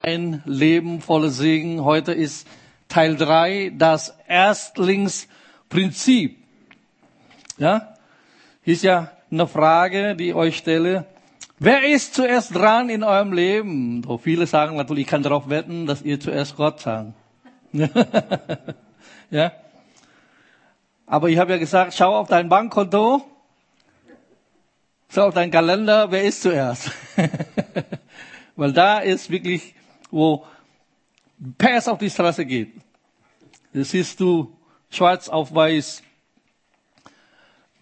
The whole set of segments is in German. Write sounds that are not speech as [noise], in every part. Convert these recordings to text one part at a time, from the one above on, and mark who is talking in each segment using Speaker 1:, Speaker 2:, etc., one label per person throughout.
Speaker 1: ein Leben voller Segen. Heute ist Teil drei, das Erstlingsprinzip. Ja, ist ja eine Frage, die ich euch stelle. Wer ist zuerst dran in eurem Leben? So viele sagen natürlich, ich kann darauf wetten, dass ihr zuerst Gott sagt. [laughs] ja. Aber ich habe ja gesagt, schau auf dein Bankkonto, schau auf deinen Kalender, wer ist zuerst? [laughs] Weil da ist wirklich wo Pass auf die Straße geht. Das siehst du schwarz auf weiß,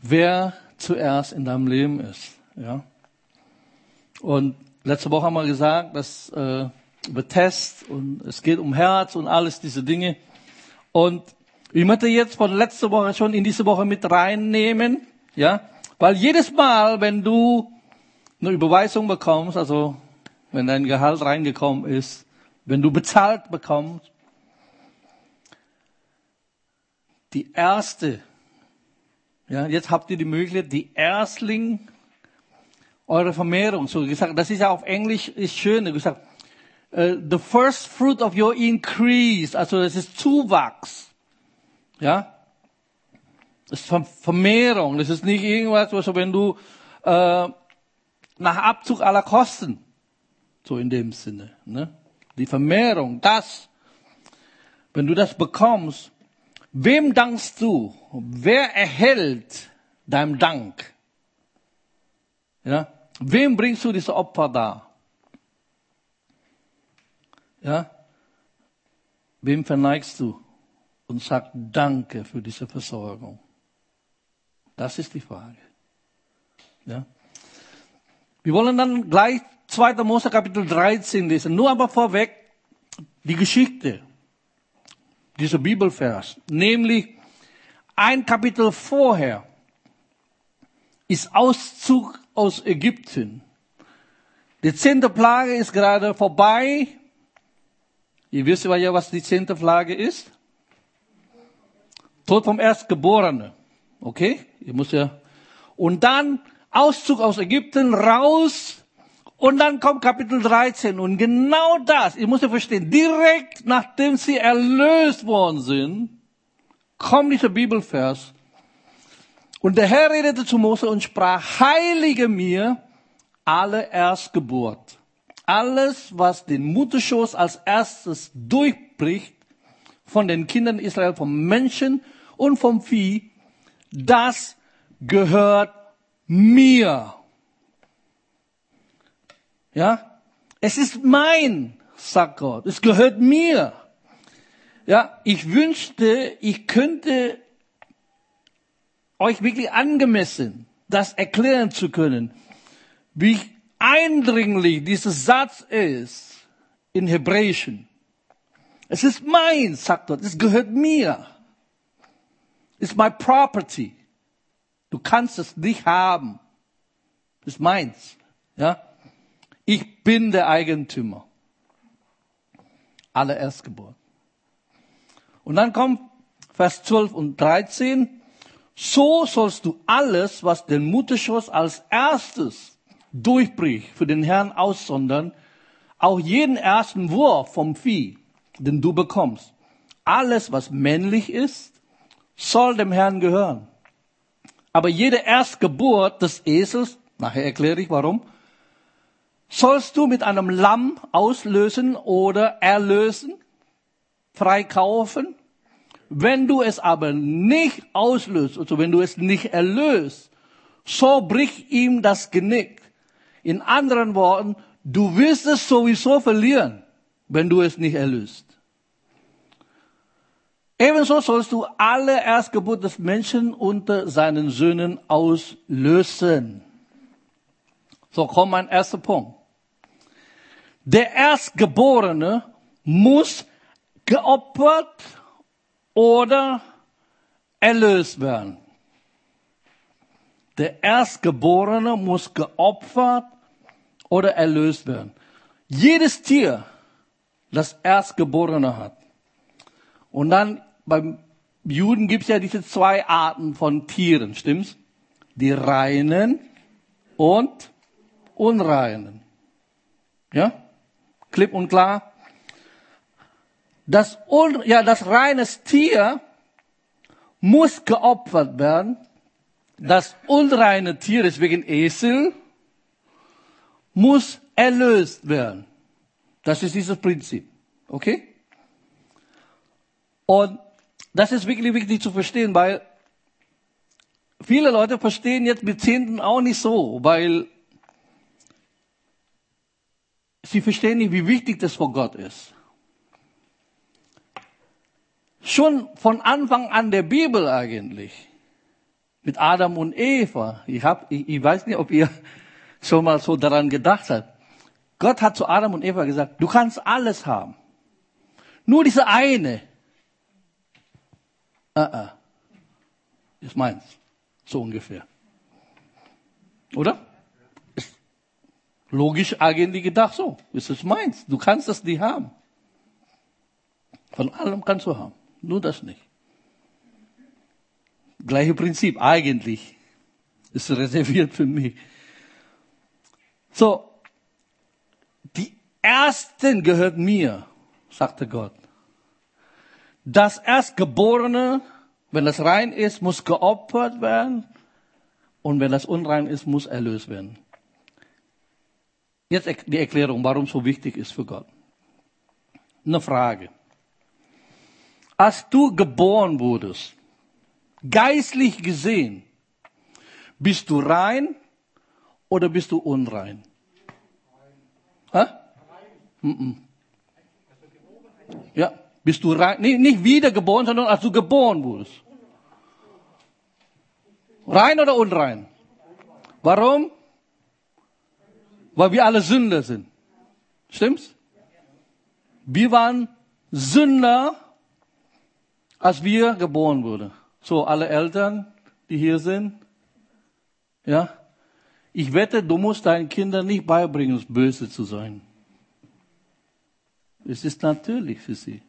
Speaker 1: wer zuerst in deinem Leben ist. Ja? Und letzte Woche haben wir gesagt, dass äh, über Test und es geht um Herz und alles diese Dinge. Und ich möchte jetzt von letzter Woche schon in diese Woche mit reinnehmen, ja, weil jedes Mal, wenn du eine Überweisung bekommst, also wenn dein Gehalt reingekommen ist, wenn du bezahlt bekommst, die erste, ja, jetzt habt ihr die Möglichkeit, die Erstling eure Vermehrung, so gesagt, das ist ja auf Englisch, ist schön, gesagt, uh, the first fruit of your increase, also das ist Zuwachs, ja, das ist Vermehrung, das ist nicht irgendwas, was wenn du äh, nach Abzug aller Kosten so in dem Sinne. Ne? Die Vermehrung, das, wenn du das bekommst, wem dankst du? Wer erhält deinem Dank? Ja? Wem bringst du diese Opfer da? Ja? Wem verneigst du und sagst Danke für diese Versorgung? Das ist die Frage. Ja? Wir wollen dann gleich 2. Mose Kapitel 13 lesen. Nur aber vorweg die Geschichte, dieser Bibelvers. Nämlich ein Kapitel vorher ist Auszug aus Ägypten. Die zehnte Plage ist gerade vorbei. Ihr wisst ja, was die zehnte Plage ist. Tod vom Erstgeborenen. Okay? Ihr müsst ja. Und dann Auszug aus Ägypten raus und dann kommt Kapitel 13 und genau das, ihr müsst ja verstehen, direkt nachdem sie erlöst worden sind, kommt dieser Bibelvers. Und der Herr redete zu Mose und sprach, heilige mir alle Erstgeburt. Alles, was den Mutterschoß als erstes durchbricht, von den Kindern Israel, vom Menschen und vom Vieh, das gehört mir. Ja, es ist mein, sagt Gott. Es gehört mir. Ja, ich wünschte, ich könnte euch wirklich angemessen das erklären zu können, wie eindringlich dieser Satz ist in Hebräischen. Es ist mein, sagt Gott, es gehört mir. It's my property. Du kannst es nicht haben. Es ist meins. Ja? Ich bin der Eigentümer. Alle Erstgeburt. Und dann kommt Vers 12 und 13. So sollst du alles, was den Mutterschoß als erstes durchbricht, für den Herrn aussondern, auch jeden ersten Wurf vom Vieh, den du bekommst. Alles, was männlich ist, soll dem Herrn gehören. Aber jede Erstgeburt des Esels, nachher erkläre ich warum, sollst du mit einem Lamm auslösen oder erlösen, freikaufen. Wenn du es aber nicht auslöst, also wenn du es nicht erlöst, so brich ihm das Genick. In anderen Worten, du wirst es sowieso verlieren, wenn du es nicht erlöst. Ebenso sollst du alle Erstgeburt des Menschen unter seinen Söhnen auslösen. So kommt mein erster Punkt der Erstgeborene muss geopfert oder erlöst werden. Der Erstgeborene muss geopfert oder erlöst werden. Jedes Tier, das Erstgeborene hat. Und dann beim Juden gibt es ja diese zwei Arten von Tieren, stimmt's? Die reinen und unreinen. Ja? Klipp und klar. Das, ja, das reine Tier muss geopfert werden. Das unreine Tier, deswegen Esel, muss erlöst werden. Das ist dieses Prinzip. Okay? Und das ist wirklich wichtig zu verstehen, weil viele Leute verstehen jetzt mit Zehnten auch nicht so, weil sie verstehen nicht, wie wichtig das vor Gott ist. Schon von Anfang an der Bibel eigentlich. Mit Adam und Eva. Ich, hab, ich, ich weiß nicht, ob ihr [laughs] schon mal so daran gedacht habt. Gott hat zu Adam und Eva gesagt, du kannst alles haben. Nur diese eine. Uh -uh. Ist meins. So ungefähr. Oder? Logisch eigentlich gedacht so. Ist es meins. Du kannst das nicht haben. Von allem kannst du haben. Nur das nicht. Gleiche Prinzip. Eigentlich ist reserviert für mich. So. Die Ersten gehört mir, sagte Gott. Das Erstgeborene, wenn das rein ist, muss geopfert werden. Und wenn das unrein ist, muss erlöst werden. Jetzt die Erklärung, warum es so wichtig ist für Gott. Eine Frage. Als du geboren wurdest, geistlich gesehen, bist du rein oder bist du unrein? Hä? Ja. Bist du rein, nee, nicht wiedergeboren, sondern als du geboren wurdest. Rein oder unrein? Warum? Weil wir alle Sünder sind. Stimmt's? Wir waren Sünder, als wir geboren wurden. So, alle Eltern, die hier sind, ja, ich wette, du musst deinen Kindern nicht beibringen, böse zu sein. Es ist natürlich für sie.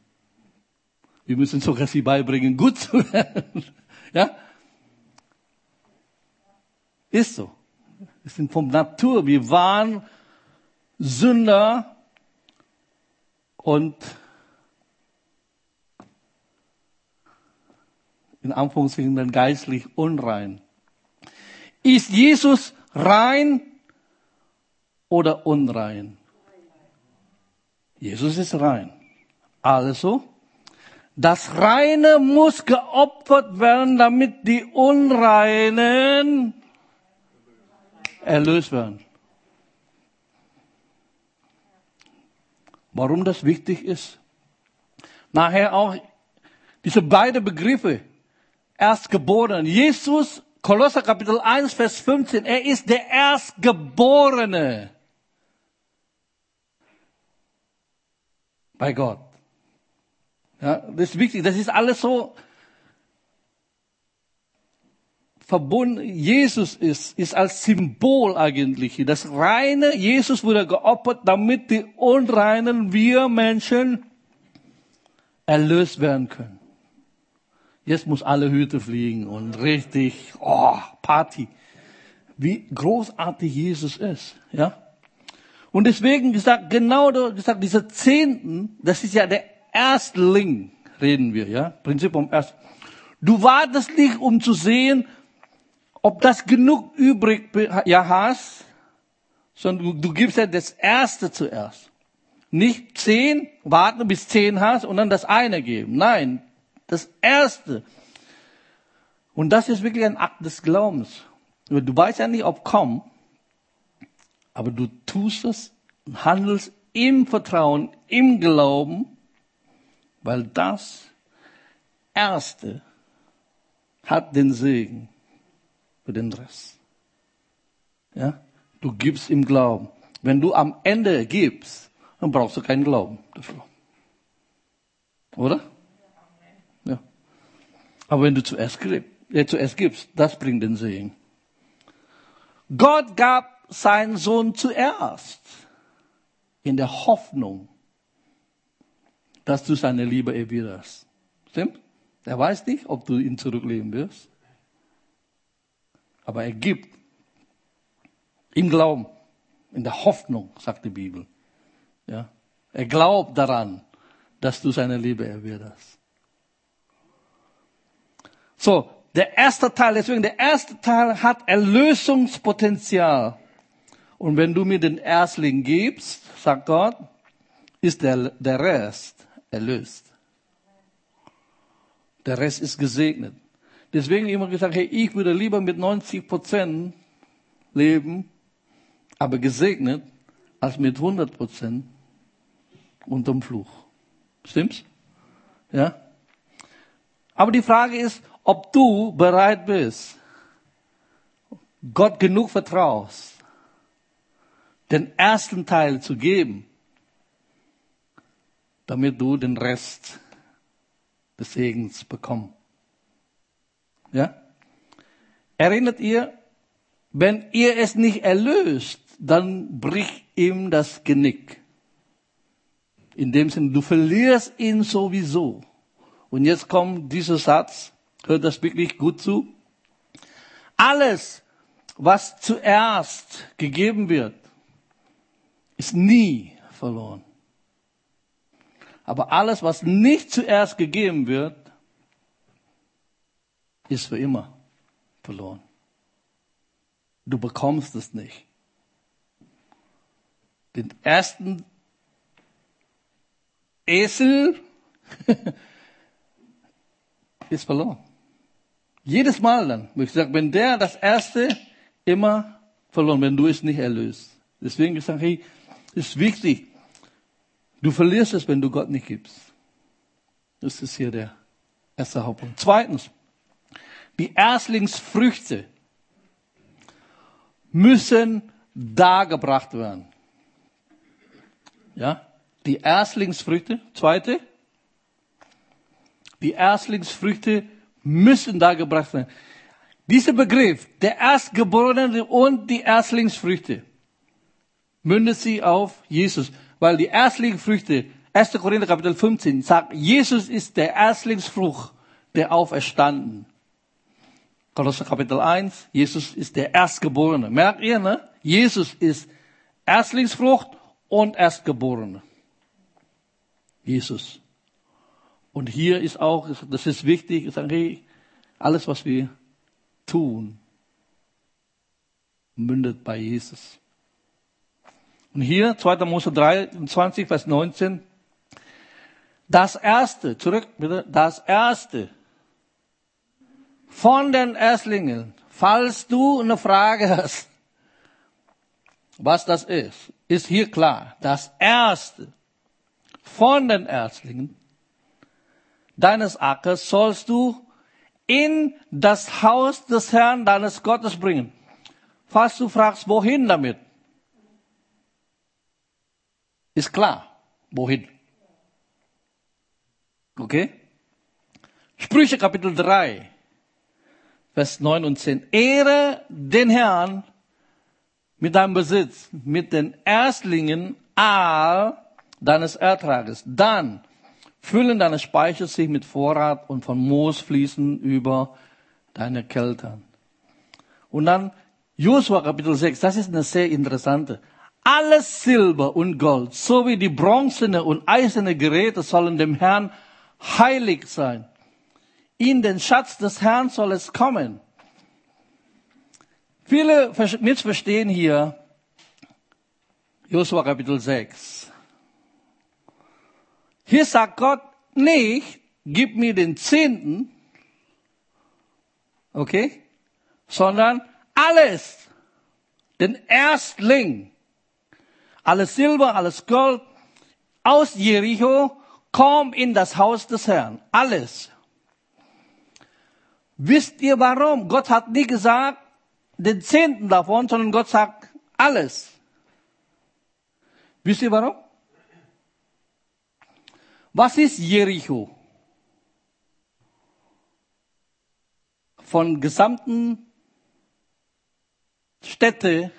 Speaker 1: Wir müssen sogar sie beibringen, gut zu werden. [laughs] ja? Ist so. Wir sind vom Natur. Wir waren Sünder und in Anführungszeichen geistlich unrein. Ist Jesus rein oder unrein? Jesus ist rein. Also, das Reine muss geopfert werden, damit die Unreinen erlöst werden. Warum das wichtig ist? Nachher auch diese beiden Begriffe. Erstgeboren. Jesus, Kolosser Kapitel 1, Vers 15, er ist der Erstgeborene. Bei Gott. Ja, das ist wichtig. Das ist alles so verbunden. Jesus ist, ist als Symbol eigentlich. Das reine Jesus wurde geopfert, damit die unreinen wir Menschen erlöst werden können. Jetzt muss alle Hüte fliegen und richtig, oh, Party. Wie großartig Jesus ist, ja. Und deswegen gesagt, genau gesagt, diese Zehnten, das ist ja der Erstling reden wir, ja? Prinzip um Erst. Du wartest nicht, um zu sehen, ob das genug übrig ja hast, sondern du, gibst ja das Erste zuerst. Nicht zehn, warten bis zehn hast und dann das eine geben. Nein, das Erste. Und das ist wirklich ein Akt des Glaubens. Du weißt ja nicht, ob komm, aber du tust es und handelst im Vertrauen, im Glauben weil das Erste hat den Segen für den Rest. Ja? Du gibst im Glauben. Wenn du am Ende gibst, dann brauchst du keinen Glauben dafür. Oder? Ja. Aber wenn du zuerst, äh, zuerst gibst, das bringt den Segen. Gott gab seinen Sohn zuerst in der Hoffnung, dass du seine Liebe erwiderst. Stimmt? Er weiß nicht, ob du ihn zurückleben wirst. Aber er gibt. Im Glauben. In der Hoffnung, sagt die Bibel. Ja. Er glaubt daran, dass du seine Liebe erwidderst. So, der erste Teil, deswegen der erste Teil hat Erlösungspotenzial. Und wenn du mir den Erstling gibst, sagt Gott, ist der, der Rest erlöst. Der Rest ist gesegnet. Deswegen immer gesagt, hey, ich würde lieber mit 90 Prozent leben, aber gesegnet, als mit 100 Prozent unterm Fluch. Stimmt's? Ja? Aber die Frage ist, ob du bereit bist, Gott genug vertraust, den ersten Teil zu geben, damit du den Rest des Segens bekommst. Ja? Erinnert ihr, wenn ihr es nicht erlöst, dann bricht ihm das Genick. In dem Sinne, du verlierst ihn sowieso. Und jetzt kommt dieser Satz, hört das wirklich gut zu. Alles, was zuerst gegeben wird, ist nie verloren. Aber alles, was nicht zuerst gegeben wird, ist für immer verloren. Du bekommst es nicht. Den ersten Esel [laughs] ist verloren. Jedes Mal dann. Ich sage, wenn der das erste immer verloren, wenn du es nicht erlöst. Deswegen gesagt, hey, ist wichtig. Du verlierst es, wenn du Gott nicht gibst. Das ist hier der erste Hauptpunkt. Zweitens, die Erstlingsfrüchte müssen dargebracht werden. Ja, die Erstlingsfrüchte. Zweite, die Erstlingsfrüchte müssen dargebracht werden. Dieser Begriff, der Erstgeborene und die Erstlingsfrüchte, mündet sie auf Jesus. Weil die Erstlingsfrüchte, 1. Korinther Kapitel 15, sagt, Jesus ist der Erstlingsfrucht, der auferstanden. Kolosser Kapitel 1, Jesus ist der Erstgeborene. Merkt ihr, ne? Jesus ist Erstlingsfrucht und Erstgeborene. Jesus. Und hier ist auch, das ist wichtig, ich sage, hey, alles was wir tun, mündet bei Jesus. Und hier, 2. Mose 23, Vers 19, das erste, zurück bitte, das erste von den Erstlingen, falls du eine Frage hast, was das ist, ist hier klar. Das erste von den Erstlingen deines Ackers sollst du in das Haus des Herrn deines Gottes bringen. Falls du fragst, wohin damit? Ist klar, wohin. Okay? Sprüche Kapitel 3, Vers 9 und 10. Ehre den Herrn mit deinem Besitz, mit den Erstlingen all deines Ertrages. Dann füllen deine Speicher sich mit Vorrat und von Moos fließen über deine Keltern. Und dann Josua Kapitel 6, das ist eine sehr interessante. Alles Silber und Gold, sowie die bronzene und eiserne Geräte sollen dem Herrn heilig sein. In den Schatz des Herrn soll es kommen. Viele missverstehen hier Josua Kapitel 6. Hier sagt Gott nicht, gib mir den Zehnten, okay, sondern alles, den Erstling, alles Silber, alles Gold aus Jericho, komm in das Haus des Herrn, alles. Wisst ihr warum? Gott hat nie gesagt, den Zehnten davon, sondern Gott sagt alles. Wisst ihr warum? Was ist Jericho? Von gesamten Städte,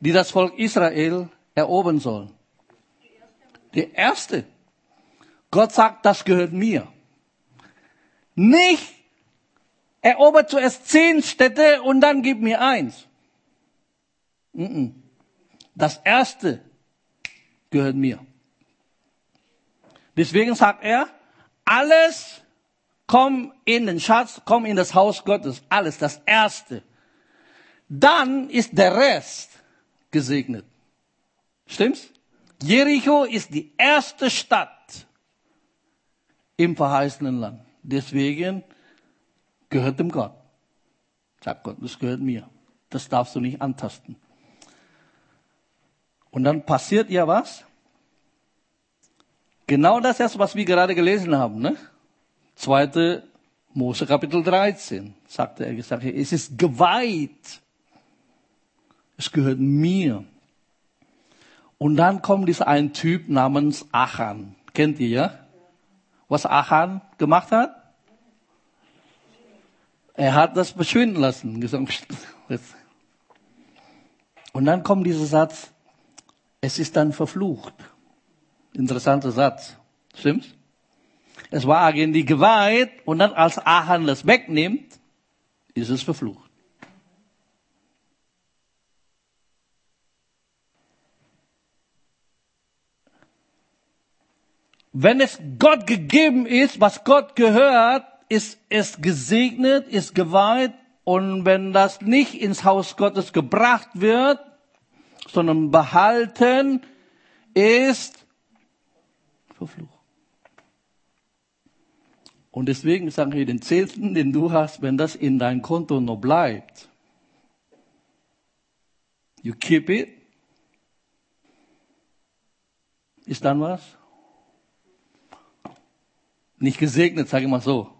Speaker 1: die das Volk Israel erobern sollen. Die erste. Gott sagt, das gehört mir. Nicht, erobert zuerst zehn Städte und dann gib mir eins. Das erste gehört mir. Deswegen sagt er, alles komm in den Schatz, komm in das Haus Gottes, alles, das Erste. Dann ist der Rest gesegnet. Stimmt's? Jericho ist die erste Stadt im verheißenen Land. Deswegen gehört dem Gott. Sagt Gott, das gehört mir. Das darfst du nicht antasten. Und dann passiert ja was? Genau das ist, was wir gerade gelesen haben. Ne? Zweite Mose Kapitel 13, sagte er gesagt, es ist geweiht. Es gehört mir. Und dann kommt dieser ein Typ namens Achan. Kennt ihr ja? Was Achan gemacht hat? Er hat das verschwinden lassen. [laughs] Und dann kommt dieser Satz, es ist dann verflucht. Interessanter Satz. Stimmt's? Es war eigentlich geweiht und dann als Achan das wegnimmt, ist es verflucht. Wenn es Gott gegeben ist, was Gott gehört, ist es gesegnet, ist geweiht. Und wenn das nicht ins Haus Gottes gebracht wird, sondern behalten, ist verflucht. Und deswegen sagen wir, den Zehnten, den du hast, wenn das in dein Konto noch bleibt, you keep it, ist dann was? Nicht gesegnet, sage ich mal so.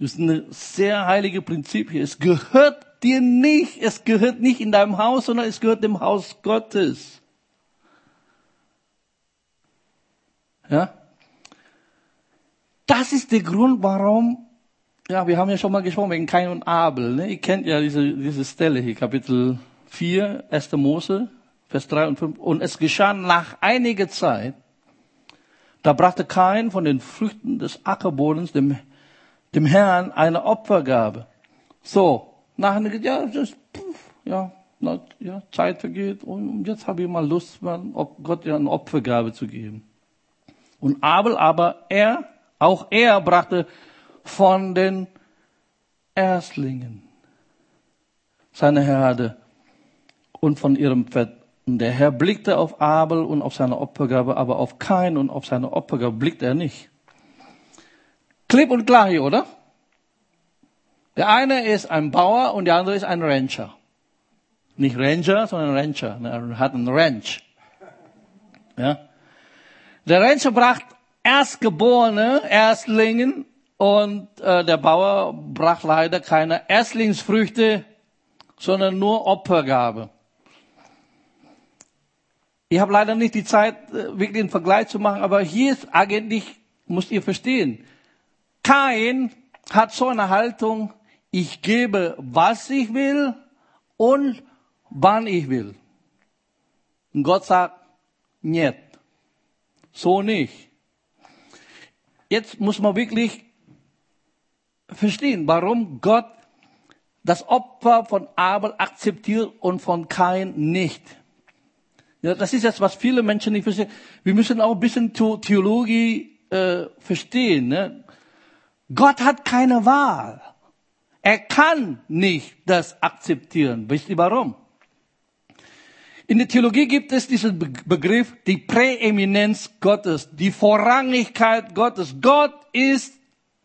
Speaker 1: Das ist ein sehr heilige Prinzip hier. Es gehört dir nicht, es gehört nicht in deinem Haus, sondern es gehört dem Haus Gottes. Ja? Das ist der Grund, warum, ja, wir haben ja schon mal gesprochen wegen Kain und Abel. Ne? Ihr kennt ja diese, diese Stelle hier, Kapitel 4, 1. Mose, Vers 3 und 5. Und es geschah nach einiger Zeit, da brachte Kain von den Früchten des Ackerbodens dem, dem Herrn eine Opfergabe. So, nachher, ja, das, ja, ja, Zeit vergeht und jetzt habe ich mal Lust, Gott ja eine Opfergabe zu geben. Und Abel aber, er, auch er brachte von den Erstlingen seine Herde und von ihrem Fett und der Herr blickte auf Abel und auf seine Opfergabe, aber auf Kain und auf seine Opfergabe blickte er nicht. Klipp und klar hier, oder? Der eine ist ein Bauer und der andere ist ein Rancher. Nicht Ranger, sondern Rancher. Er hat einen Ranch. Ja. Der Rancher brachte Erstgeborene, Erstlingen und äh, der Bauer brachte leider keine Erstlingsfrüchte, sondern nur Opfergabe. Ich habe leider nicht die Zeit, äh, wirklich einen Vergleich zu machen, aber hier ist eigentlich, müsst ihr verstehen, kein hat so eine Haltung, ich gebe, was ich will und wann ich will. Und Gott sagt, nicht. So nicht. Jetzt muss man wirklich verstehen, warum Gott das Opfer von Abel akzeptiert und von Kain nicht. Ja, das ist jetzt, was viele Menschen nicht verstehen. Wir müssen auch ein bisschen Theologie äh, verstehen. Ne? Gott hat keine Wahl. Er kann nicht das akzeptieren. Wisst ihr warum? In der Theologie gibt es diesen Begriff, die Präeminenz Gottes, die Vorrangigkeit Gottes. Gott ist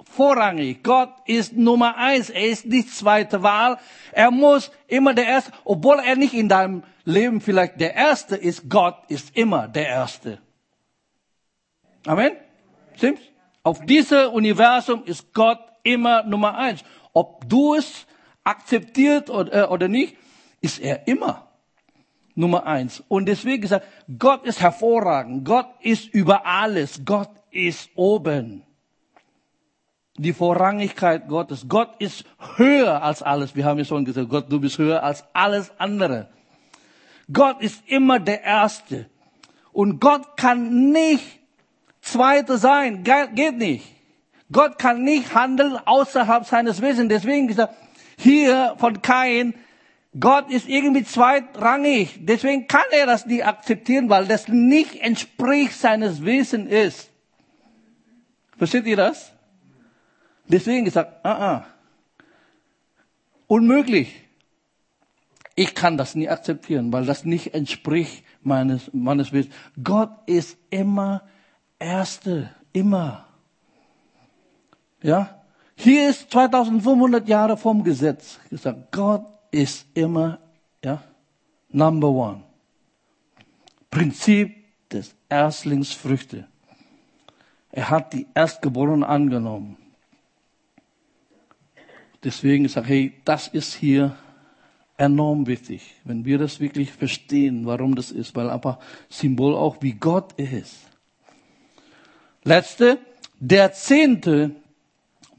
Speaker 1: vorrangig. Gott ist Nummer eins. Er ist nicht zweite Wahl. Er muss immer der Erste, obwohl er nicht in deinem Leben vielleicht der Erste ist, Gott ist immer der Erste. Amen? Stimmt's? Auf diesem Universum ist Gott immer Nummer eins. Ob du es akzeptiert oder, äh, oder nicht, ist er immer Nummer eins. Und deswegen gesagt, Gott ist hervorragend. Gott ist über alles. Gott ist oben die Vorrangigkeit Gottes. Gott ist höher als alles. Wir haben ja schon gesagt, Gott, du bist höher als alles andere. Gott ist immer der Erste. Und Gott kann nicht Zweiter sein. Geht nicht. Gott kann nicht handeln außerhalb seines Wesens. Deswegen gesagt, hier von Kain, Gott ist irgendwie zweitrangig. Deswegen kann er das nicht akzeptieren, weil das nicht entspricht seines Wesens ist. Versteht ihr das? Deswegen gesagt, ah, ah. Unmöglich. Ich kann das nie akzeptieren, weil das nicht entspricht meines, meines Wesens. Gott ist immer Erste, immer. Ja? Hier ist 2500 Jahre vom Gesetz gesagt, Gott ist immer, ja, number one. Prinzip des Erstlingsfrüchte. Er hat die Erstgeborenen angenommen. Deswegen sage ich, hey, das ist hier enorm wichtig, wenn wir das wirklich verstehen, warum das ist, weil aber Symbol auch wie Gott ist. Letzte, der Zehnte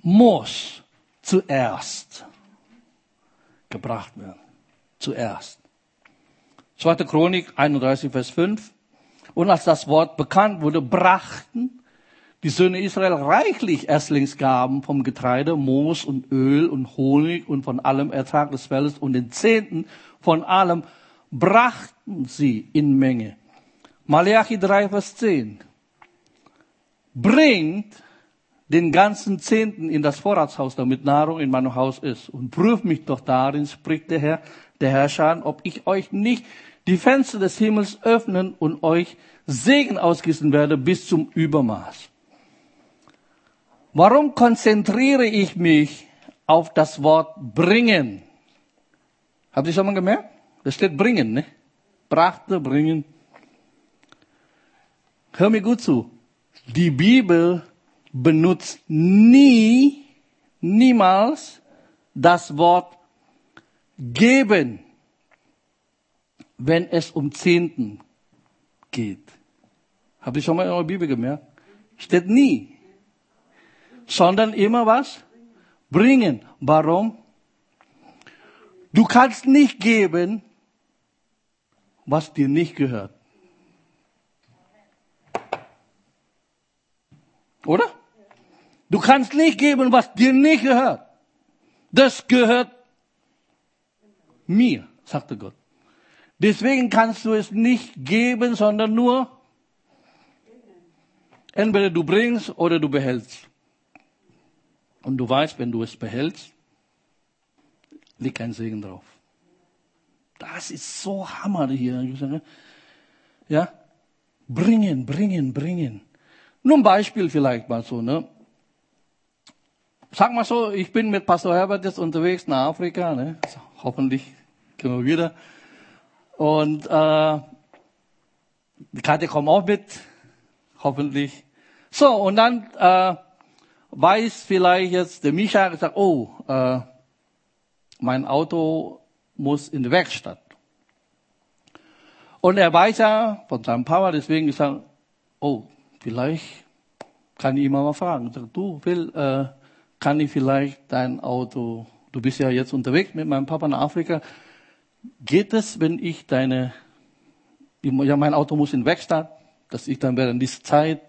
Speaker 1: muss zuerst gebracht werden. Zuerst. Zweite Chronik 31, Vers 5. Und als das Wort bekannt wurde, brachten die Söhne Israel reichlich Erstlingsgaben vom Getreide, Moos und Öl und Honig und von allem Ertrag des Feldes und den Zehnten von allem brachten sie in Menge. Malachi 3, Vers 10. Bringt den ganzen Zehnten in das Vorratshaus, damit Nahrung in meinem Haus ist. Und prüft mich doch darin, spricht der Herr, der Herrscher, ob ich euch nicht die Fenster des Himmels öffnen und euch Segen ausgießen werde bis zum Übermaß. Warum konzentriere ich mich auf das Wort bringen? Habt ihr schon mal gemerkt? Da steht bringen, ne? Brachte, bringen. Hör mir gut zu. Die Bibel benutzt nie, niemals das Wort geben, wenn es um Zehnten geht. Habt ihr schon mal in eurer Bibel gemerkt? Steht nie. Sondern immer was? Bringen. Warum? Du kannst nicht geben, was dir nicht gehört. Oder? Du kannst nicht geben, was dir nicht gehört. Das gehört mir, sagte Gott. Deswegen kannst du es nicht geben, sondern nur entweder du bringst oder du behältst. Und du weißt, wenn du es behältst, liegt ein Segen drauf. Das ist so Hammer hier. Ja? Bringen, bringen, bringen. Nur ein Beispiel vielleicht mal so, ne? Sag mal so, ich bin mit Pastor Herbert jetzt unterwegs nach Afrika, ne? So, hoffentlich können wir wieder. Und äh, die Karte kommt auch mit, hoffentlich. So, und dann äh, weiß vielleicht jetzt der Micha gesagt, oh, äh, mein Auto muss in die Werkstatt. Und er weiß ja von seinem Papa, deswegen gesagt, oh, vielleicht kann ich ihn mal fragen. Sag, du, Phil, äh, kann ich vielleicht dein Auto, du bist ja jetzt unterwegs mit meinem Papa nach Afrika, geht es, wenn ich deine, ja, mein Auto muss in Werkstatt, dass ich dann während dieser Zeit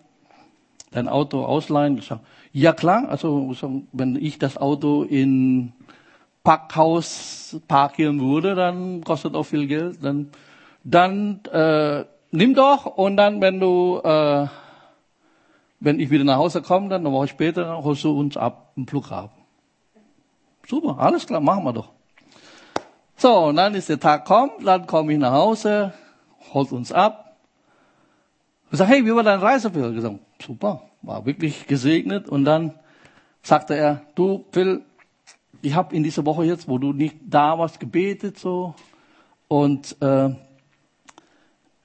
Speaker 1: dein Auto ausleihen? Ich sag, ja klar, also wenn ich das Auto in Parkhaus parkieren würde, dann kostet auch viel Geld. Dann, dann äh, nimm doch und dann, wenn du, äh, wenn ich wieder nach Hause komme, dann eine Woche später, holst du uns ab im Flughafen. Super, alles klar, machen wir doch. So, und dann ist der Tag kommt, dann komme ich nach Hause, holt uns ab. Ich sage, hey, wie war dein Reiseführer? Ich gesagt, super, war wirklich gesegnet. Und dann sagte er, du Phil, ich habe in dieser Woche jetzt, wo du nicht da warst, gebetet so. Und äh,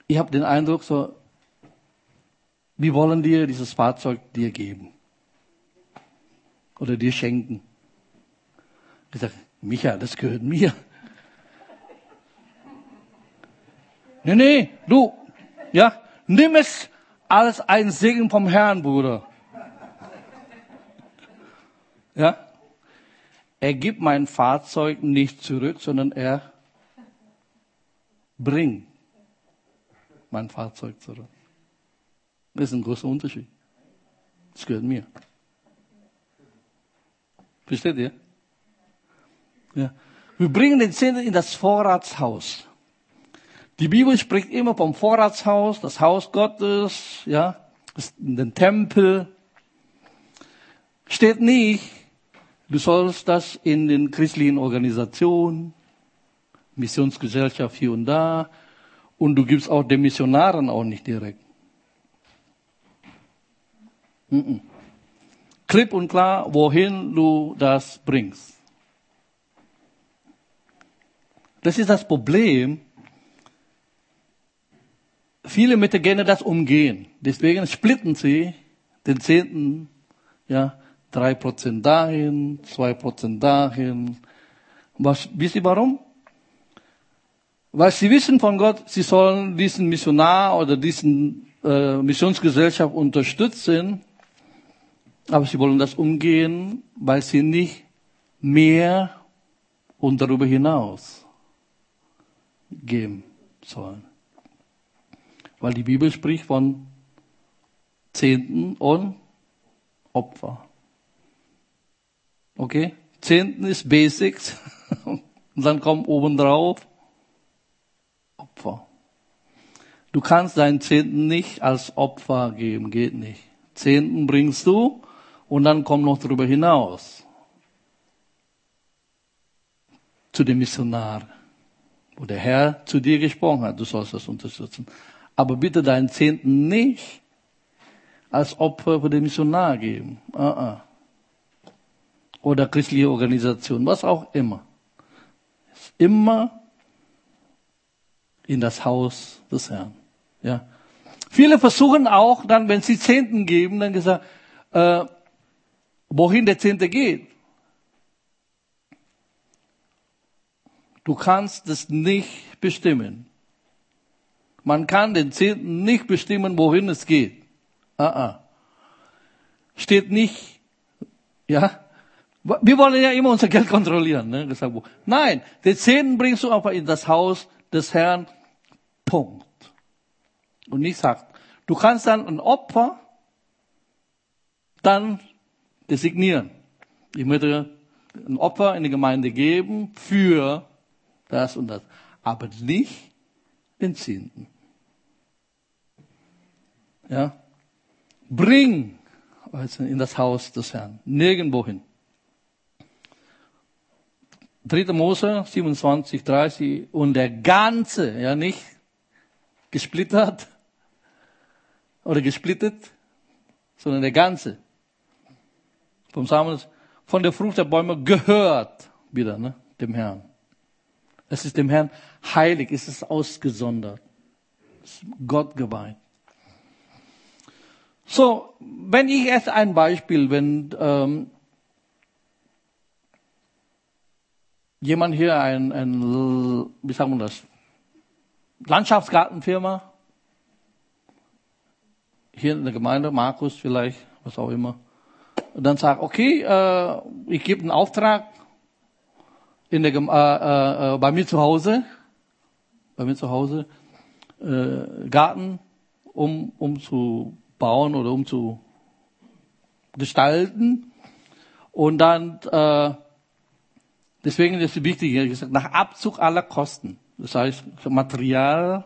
Speaker 1: ich habe den Eindruck, so, wir wollen dir dieses Fahrzeug dir geben. Oder dir schenken. Ich sage, Micha, das gehört mir. [laughs] Nee, nee, du, ja, nimm es als ein Segen vom Herrn, Bruder. Ja? Er gibt mein Fahrzeug nicht zurück, sondern er bringt mein Fahrzeug zurück. Das ist ein großer Unterschied. Das gehört mir. Versteht ihr? Ja. Wir bringen den Zehnten in das Vorratshaus. Die Bibel spricht immer vom Vorratshaus, das Haus Gottes, ja, den Tempel. Steht nicht, du sollst das in den christlichen Organisationen, Missionsgesellschaft hier und da, und du gibst auch den Missionaren auch nicht direkt. Mm -mm. Klipp und klar, wohin du das bringst. Das ist das Problem. Viele möchten gerne das umgehen. Deswegen splitten sie den Zehnten, ja, drei Prozent dahin, zwei Prozent dahin. Was, wisst ihr warum? Weil sie wissen von Gott, sie sollen diesen Missionar oder diesen äh, Missionsgesellschaft unterstützen, aber sie wollen das umgehen, weil sie nicht mehr und darüber hinaus geben sollen. Weil die Bibel spricht von Zehnten und Opfer. Okay? Zehnten ist Basics. [laughs] Und dann kommt obendrauf Opfer. Du kannst deinen Zehnten nicht als Opfer geben, geht nicht. Zehnten bringst du und dann kommt noch darüber hinaus zu dem Missionar, wo der Herr zu dir gesprochen hat, du sollst das unterstützen. Aber bitte deinen Zehnten nicht als Opfer für den Missionar geben. Uh -uh. Oder christliche Organisation, was auch immer. Immer in das Haus des Herrn. Ja. Viele versuchen auch dann, wenn sie Zehnten geben, dann gesagt, äh, wohin der Zehnte geht. Du kannst es nicht bestimmen. Man kann den Zehnten nicht bestimmen, wohin es geht. Ah, ah. Steht nicht, ja. Wir wollen ja immer unser Geld kontrollieren. Ne? Nein, den Zehnten bringst du einfach in das Haus des Herrn. Punkt. Und nicht sagt, du kannst dann ein Opfer dann designieren. Ich möchte ein Opfer in die Gemeinde geben für das und das, aber nicht den Zehnten. Ja? Bring in das Haus des Herrn, nirgendwo hin. 3. Mose 27, 30 und der ganze, ja nicht gesplittert oder gesplittet, sondern der ganze vom Samen von der Frucht der Bäume gehört wieder ne, dem Herrn. Es ist dem Herrn heilig, es ist ausgesondert, es ist Gott geweiht. So, wenn ich jetzt ein Beispiel, wenn ähm, jemand hier ein, ein, wie sagen wir das, Landschaftsgartenfirma, hier in der Gemeinde, Markus vielleicht, was auch immer, und dann sagt, okay, äh, ich gebe einen Auftrag in der, äh, äh, äh, bei mir zu Hause, bei mir zu Hause, äh, Garten um, um zu bauen oder um zu gestalten. Und dann, äh, deswegen ist es wichtig, ich gesagt, nach Abzug aller Kosten. Das heißt, Material,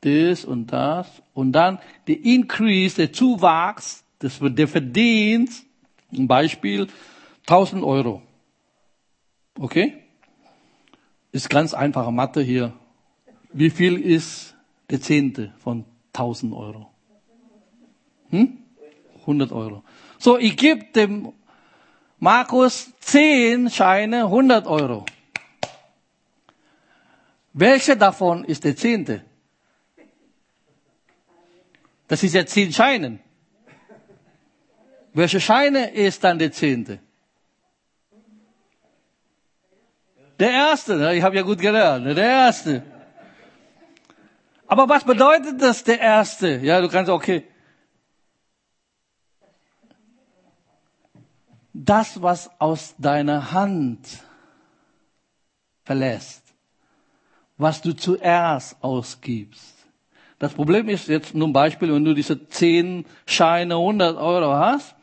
Speaker 1: das und das. Und dann der Increase, der Zuwachs, das wird der Verdienst, ein Beispiel, 1000 Euro. Okay? Ist ganz einfache Mathe hier. Wie viel ist der Zehnte von 1000 Euro? Hm? 100 Euro. So, ich gebe dem Markus 10 Scheine 100 Euro. Welche davon ist der Zehnte? Das ist ja 10 Scheinen. Welche Scheine ist dann der Zehnte? Der erste, ich habe ja gut gelernt, ne? der erste. Aber was bedeutet das, der erste? Ja, du kannst, okay. Das, was aus deiner Hand verlässt, was du zuerst ausgibst. Das Problem ist jetzt nur ein Beispiel, wenn du diese zehn Scheine 100 Euro hast,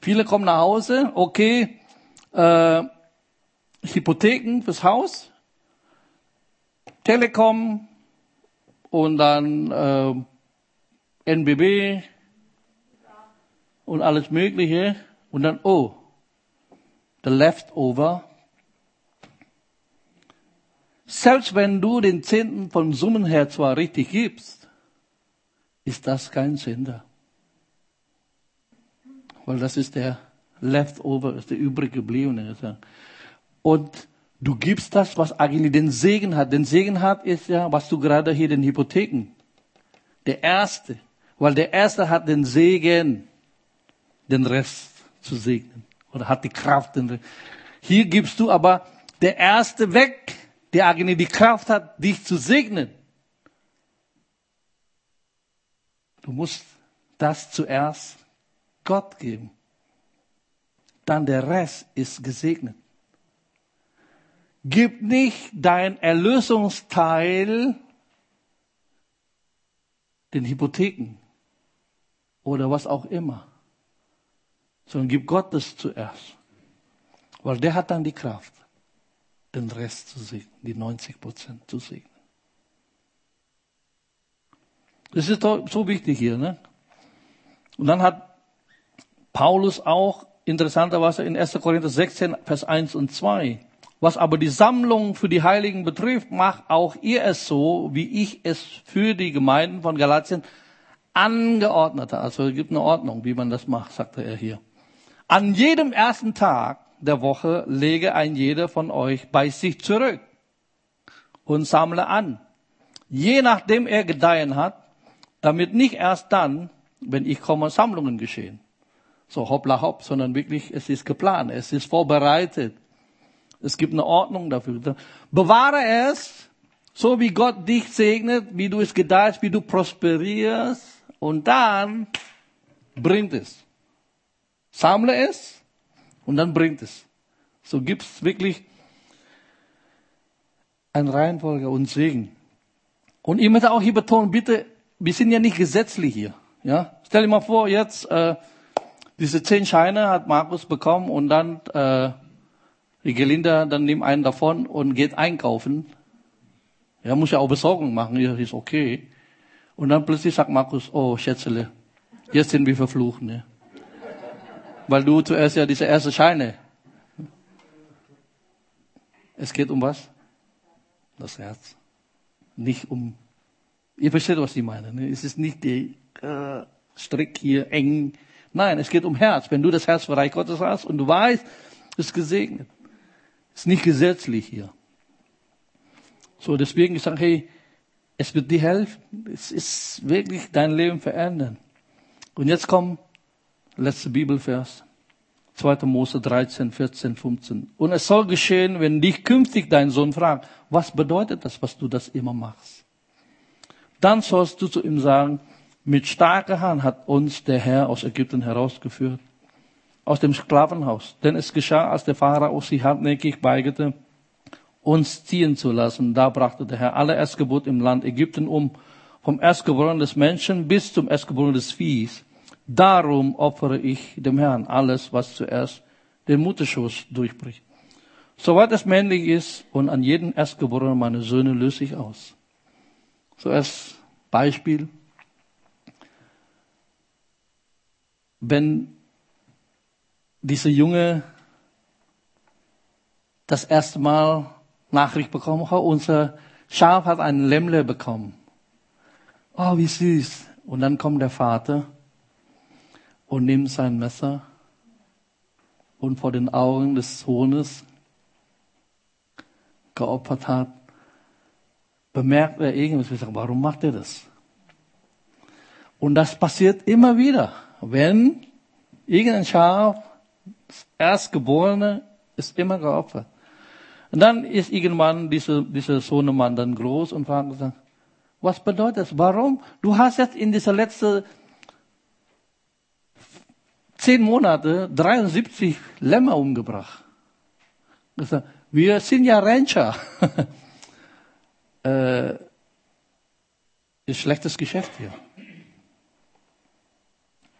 Speaker 1: viele kommen nach Hause, okay, äh, Hypotheken fürs Haus, Telekom und dann äh, NBB und alles Mögliche. Und dann, oh, the leftover. Selbst wenn du den Zehnten von Summen her zwar richtig gibst, ist das kein Sünder. Weil das ist der leftover, ist der übrig gebliebene. Und du gibst das, was eigentlich den Segen hat. Den Segen hat ist ja, was du gerade hier den Hypotheken. Der erste. Weil der erste hat den Segen, den Rest zu segnen. Oder hat die Kraft. Den Rest. Hier gibst du aber der erste weg, der eigentlich die Kraft hat, dich zu segnen. Du musst das zuerst Gott geben. Dann der Rest ist gesegnet. Gib nicht dein Erlösungsteil den Hypotheken oder was auch immer, sondern gib Gott das zuerst. Weil der hat dann die Kraft, den Rest zu segnen, die 90 Prozent zu segnen. Das ist so wichtig hier, ne? Und dann hat Paulus auch interessanterweise in 1. Korinther 16, Vers 1 und 2 was aber die Sammlung für die Heiligen betrifft, macht auch ihr es so, wie ich es für die Gemeinden von Galatien angeordnet habe. Also es gibt eine Ordnung, wie man das macht, sagte er hier. An jedem ersten Tag der Woche lege ein jeder von euch bei sich zurück und sammle an, je nachdem er gedeihen hat, damit nicht erst dann, wenn ich komme, Sammlungen geschehen. So hoppla hopp, sondern wirklich, es ist geplant, es ist vorbereitet. Es gibt eine Ordnung dafür. Bewahre es, so wie Gott dich segnet, wie du es gedeihst, wie du prosperierst, und dann bringt es. Sammle es und dann bringt es. So gibt es wirklich ein Reihenfolge und Segen. Und ich möchte auch hier betonen, bitte, wir sind ja nicht gesetzlich hier. Ja? Stell dir mal vor, jetzt äh, diese zehn Scheine hat Markus bekommen und dann äh, die Gelinda dann nimmt einen davon und geht einkaufen. Er muss ja auch Besorgung machen, ja, ist okay. Und dann plötzlich sagt Markus, oh Schätzele, jetzt sind wir verflucht. Ne? Weil du zuerst ja diese erste Scheine. Es geht um was? Das Herz. Nicht um, ihr versteht, was ich meine. Ne? Es ist nicht der äh, Strick hier eng. Nein, es geht um Herz. Wenn du das Herz für Reich Gottes hast und du weißt, ist gesegnet. Ist nicht gesetzlich hier. So, deswegen ich sage, hey, es wird dir helfen. Es ist wirklich dein Leben verändern. Und jetzt kommt letzte Bibelvers. 2. Mose 13, 14, 15. Und es soll geschehen, wenn dich künftig dein Sohn fragt, was bedeutet das, was du das immer machst? Dann sollst du zu ihm sagen, mit starker Hand hat uns der Herr aus Ägypten herausgeführt aus dem Sklavenhaus. Denn es geschah, als der Pharao sich hartnäckig weigerte, uns ziehen zu lassen. Da brachte der Herr alle Erstgeburt im Land Ägypten um, vom Erstgeborenen des Menschen bis zum Erstgeborenen des Viehs. Darum opfere ich dem Herrn alles, was zuerst den Mutterschoß durchbricht. Soweit es männlich ist und an jeden Erstgeborenen meine Söhne löse ich aus. So als Beispiel. Wenn dieser Junge das erste Mal Nachricht bekommen, oh, unser Schaf hat einen Lämmle bekommen. Oh, wie süß. Und dann kommt der Vater und nimmt sein Messer und vor den Augen des Sohnes geopfert hat, bemerkt er irgendwas. Wir sagen, warum macht er das? Und das passiert immer wieder. Wenn irgendein Schaf das Erstgeborene ist immer geopfert. Und dann ist irgendwann dieser, dieser Sohnemann dann groß und fragt was bedeutet das? Warum? Du hast jetzt in dieser letzten zehn Monate 73 Lämmer umgebracht. Wir sind ja Rancher. [laughs] äh, ist schlechtes Geschäft hier.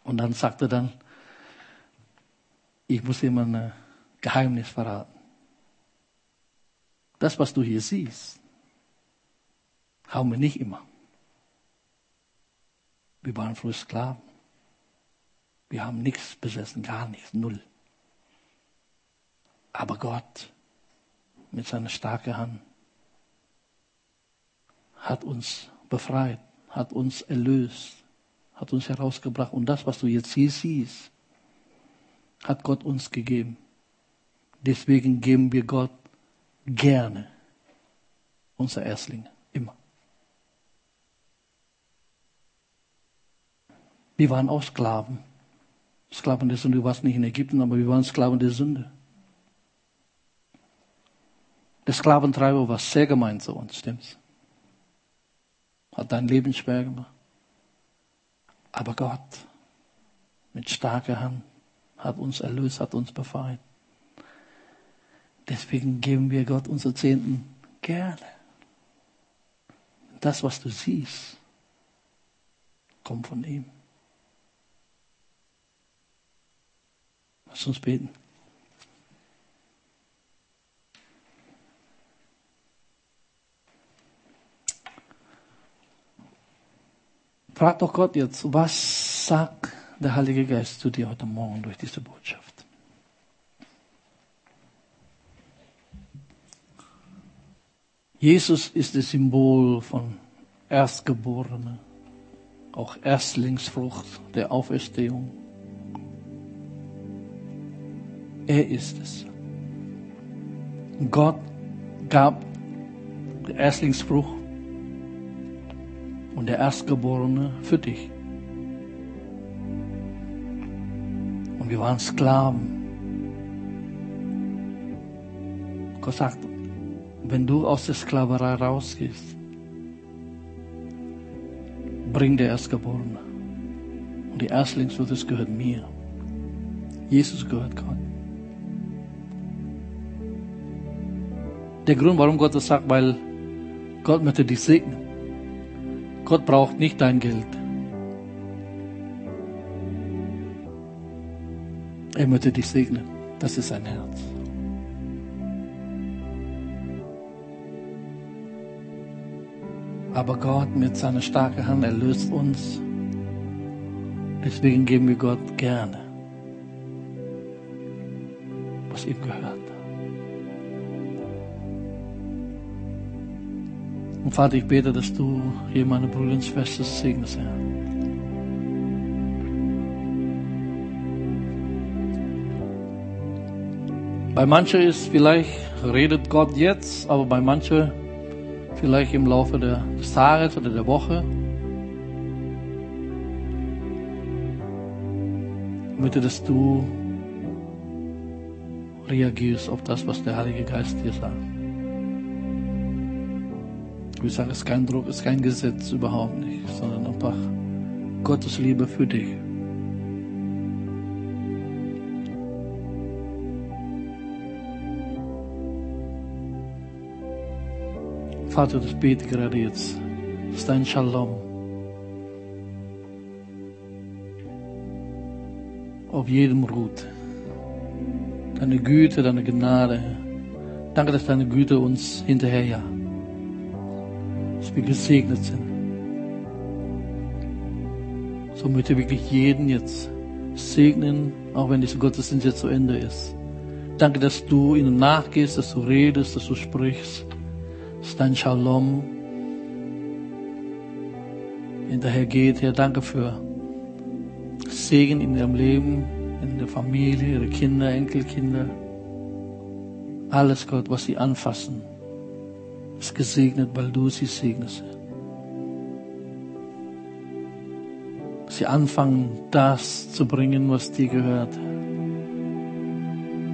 Speaker 1: Und dann sagte er dann, ich muss ihm ein Geheimnis verraten. das, was du hier siehst, haben wir nicht immer. Wir waren früher Sklaven. Wir haben nichts besessen, gar nichts, null. Aber Gott mit seiner starken Hand hat uns befreit, hat uns erlöst, hat uns herausgebracht. Und das, was du jetzt hier siehst, hat Gott uns gegeben. Deswegen geben wir Gott gerne unser Erstlinge. Immer. Wir waren auch Sklaven. Sklaven der Sünde. Du warst nicht in Ägypten, aber wir waren Sklaven der Sünde. Der Sklaventreiber war sehr gemein zu uns, stimmt's? Hat dein Leben schwer gemacht. Aber Gott mit starker Hand hat uns erlöst, hat uns befreit. Deswegen geben wir Gott unsere Zehnten gerne. Das, was du siehst, kommt von ihm. Lass uns beten. Frag doch Gott jetzt, was sagt der Heilige Geist zu dir heute Morgen durch diese Botschaft? Jesus ist das Symbol von Erstgeborene, auch Erstlingsfrucht der Auferstehung. Er ist es. Gott gab die Erstlingsfrucht und der Erstgeborene für dich. Und wir waren Sklaven. Gott sagt, wenn du aus der Sklaverei rausgehst, bring der Erstgeborene. Und die Erstlingswürde gehört mir. Jesus gehört Gott. Der Grund, warum Gott das sagt, weil Gott möchte dich segnen. Gott braucht nicht dein Geld. Er möchte dich segnen. Das ist sein Herz. Aber Gott mit seiner starken Hand erlöst uns. Deswegen geben wir Gott gerne, was ihm gehört. Und Vater, ich bete, dass du hier meine Brüder und Schwestern segnest, Herr. Bei manchen ist vielleicht, redet Gott jetzt, aber bei manchen vielleicht im Laufe des Tages oder der Woche. Ich bitte, dass du reagierst auf das, was der Heilige Geist dir sagt. Ich sage, es ist kein Druck, es ist kein Gesetz, überhaupt nicht, sondern einfach Gottes Liebe für dich. Vater, das bete gerade jetzt. Das ist dein Shalom. Auf jedem ruht. Deine Güte, deine Gnade. Danke, dass deine Güte uns hinterherjagt. Wir gesegnet sind. So möchte wirklich jeden jetzt segnen, auch wenn dieser Gottesdienst jetzt zu Ende ist. Danke, dass du ihnen nachgehst, dass du redest, dass du sprichst dass dein Shalom hinterher geht. Herr, danke für Segen in ihrem Leben, in der Familie, ihre Kinder, Enkelkinder. Alles, Gott, was sie anfassen, ist gesegnet, weil du sie segnest. Sie anfangen, das zu bringen, was dir gehört.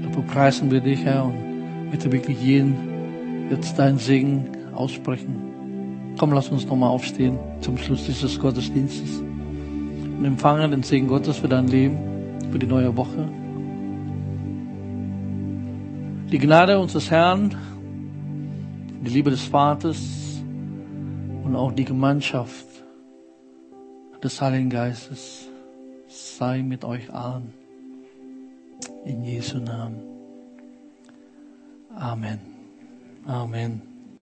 Speaker 1: Dafür preisen wir dich, Herr, und bitte wirklich jeden jetzt deinen Segen aussprechen. Komm, lass uns nochmal aufstehen zum Schluss dieses Gottesdienstes und empfangen den Segen Gottes für dein Leben, für die neue Woche. Die Gnade unseres Herrn, die Liebe des Vaters und auch die Gemeinschaft des Heiligen Geistes sei mit euch allen. In Jesu Namen. Amen. Amen.